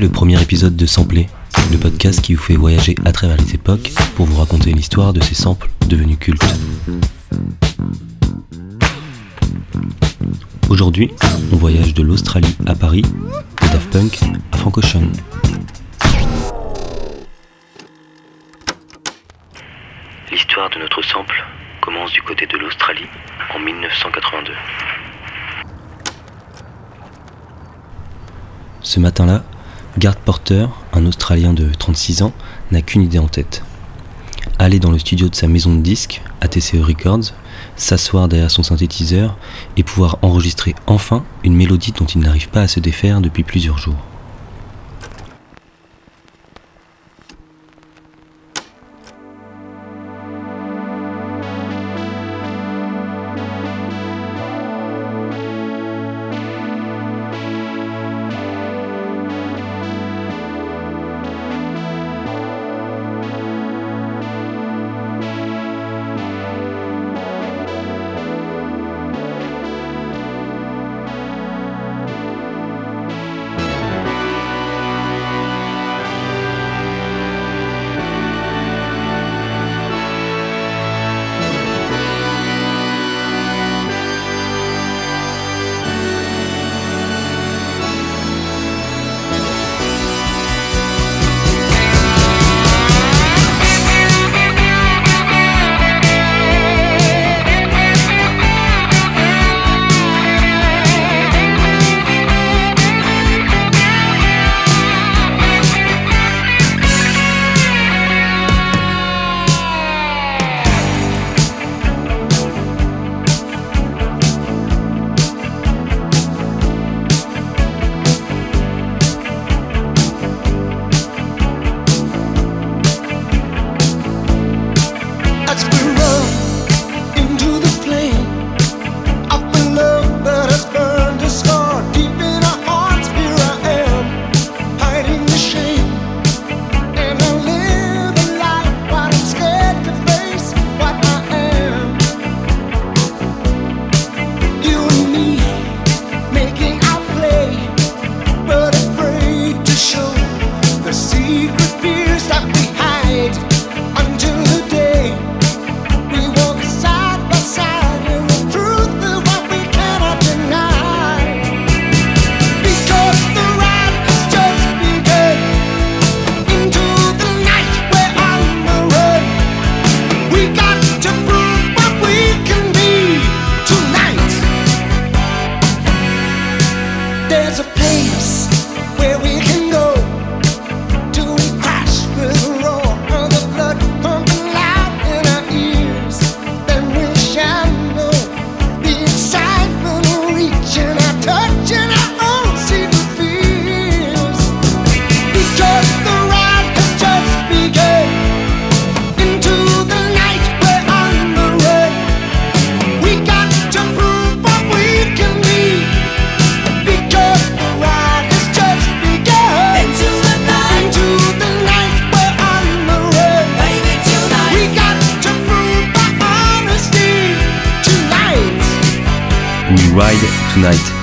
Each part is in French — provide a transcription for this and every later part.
le premier épisode de Sampler, le podcast qui vous fait voyager à travers les époques pour vous raconter l'histoire de ces samples devenus cultes. Aujourd'hui, on voyage de l'Australie à Paris, de Daft Punk à Frank Ocean. L'histoire de notre sample commence du côté de l'Australie en 1982. Ce matin-là, Garth Porter, un Australien de 36 ans, n'a qu'une idée en tête. Aller dans le studio de sa maison de disques, ATCE Records, s'asseoir derrière son synthétiseur et pouvoir enregistrer enfin une mélodie dont il n'arrive pas à se défaire depuis plusieurs jours. there's a pain.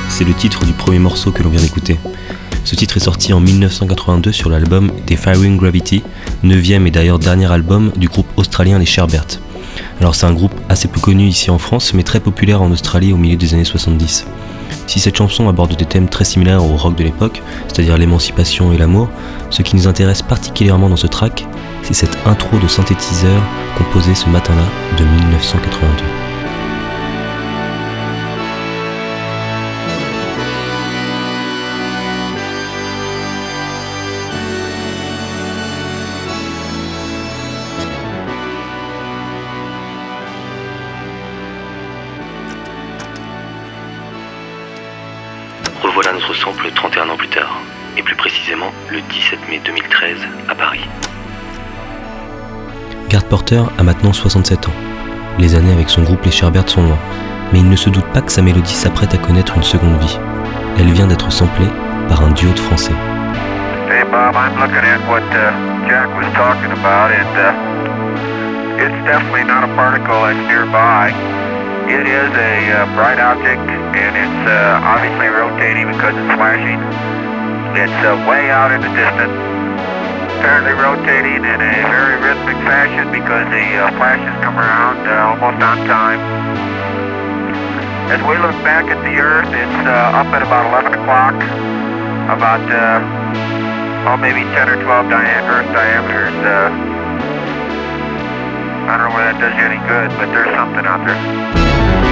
C'est le titre du premier morceau que l'on vient d'écouter. Ce titre est sorti en 1982 sur l'album Defiring Gravity, 9 et d'ailleurs dernier album du groupe australien Les Sherbert. Alors c'est un groupe assez peu connu ici en France mais très populaire en Australie au milieu des années 70. Si cette chanson aborde des thèmes très similaires au rock de l'époque, c'est-à-dire l'émancipation et l'amour, ce qui nous intéresse particulièrement dans ce track, c'est cette intro de synthétiseur composée ce matin-là de 1982. Revoilà notre sample 31 ans plus tard, et plus précisément le 17 mai 2013 à Paris. Garth Porter a maintenant 67 ans. Les années avec son groupe Les Sherbert sont loin, mais il ne se doute pas que sa mélodie s'apprête à connaître une seconde vie. Elle vient d'être samplée par un duo de français. Hey Bob, I'm looking at what uh, Jack was talking about, and uh, it's definitely not a particle that's nearby. It is a uh, bright object, and it's uh, obviously rotating because it's flashing. It's uh, way out in the distance, apparently rotating in a very rhythmic fashion because the uh, flashes come around uh, almost on time. As we look back at the Earth, it's uh, up at about 11 o'clock, about oh maybe 10 or 12 dia- Earth diameters. I don't know whether that does you any good, but there's something out there.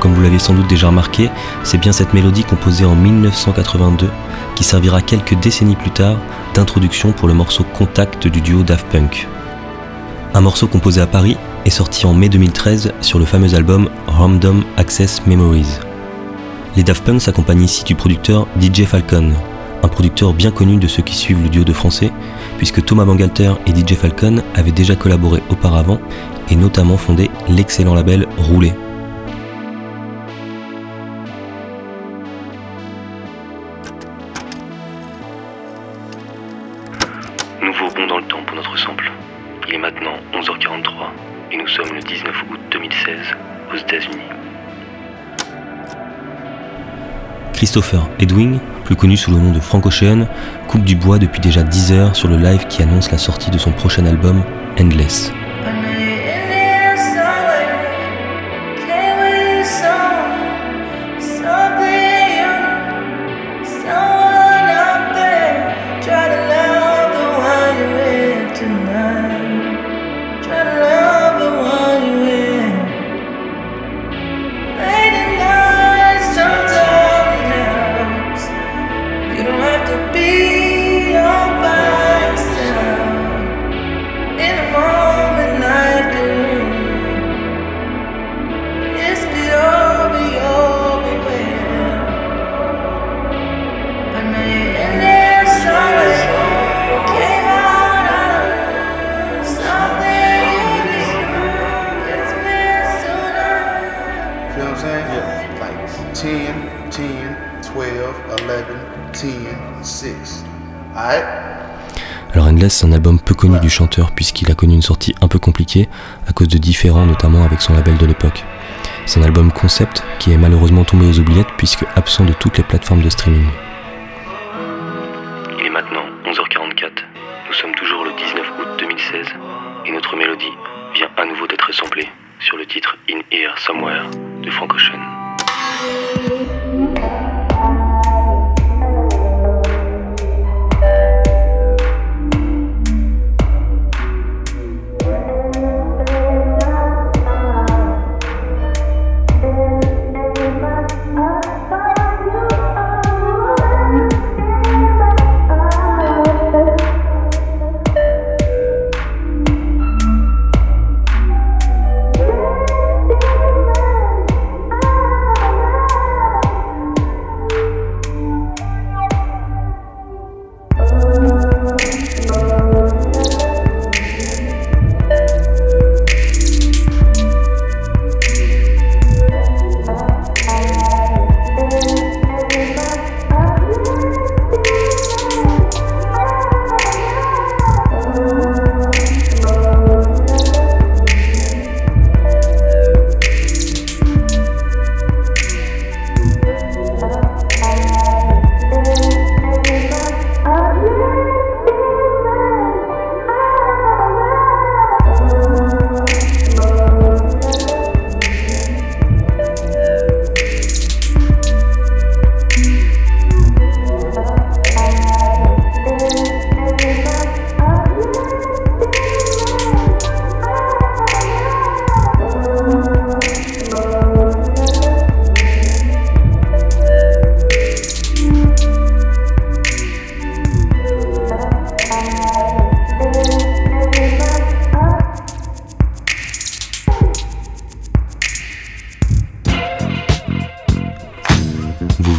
Comme vous l'avez sans doute déjà remarqué, c'est bien cette mélodie composée en 1982 qui servira quelques décennies plus tard d'introduction pour le morceau Contact du duo Daft Punk. Un morceau composé à Paris est sorti en mai 2013 sur le fameux album Random Access Memories. Les Daft Punk s'accompagnent ici du producteur DJ Falcon, un producteur bien connu de ceux qui suivent le duo de français, puisque Thomas Bangalter et DJ Falcon avaient déjà collaboré auparavant et notamment fondé l'excellent label Rouler. Christopher Edwing, plus connu sous le nom de Frank Ocean, coupe du bois depuis déjà 10 heures sur le live qui annonce la sortie de son prochain album, Endless. Endless, un album peu connu du chanteur puisqu'il a connu une sortie un peu compliquée à cause de différends notamment avec son label de l'époque. C'est un album concept qui est malheureusement tombé aux oubliettes puisque absent de toutes les plateformes de streaming. Il est maintenant 11h44, nous sommes toujours le 19 août 2016 et notre mélodie vient à nouveau d'être samplée sur le titre In Here Somewhere de Frank Ocean.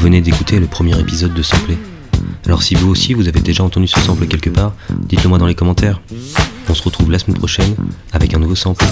Venez d'écouter le premier épisode de Samplé. Alors si vous aussi vous avez déjà entendu ce sample quelque part, dites-le moi dans les commentaires. On se retrouve la semaine prochaine avec un nouveau sample.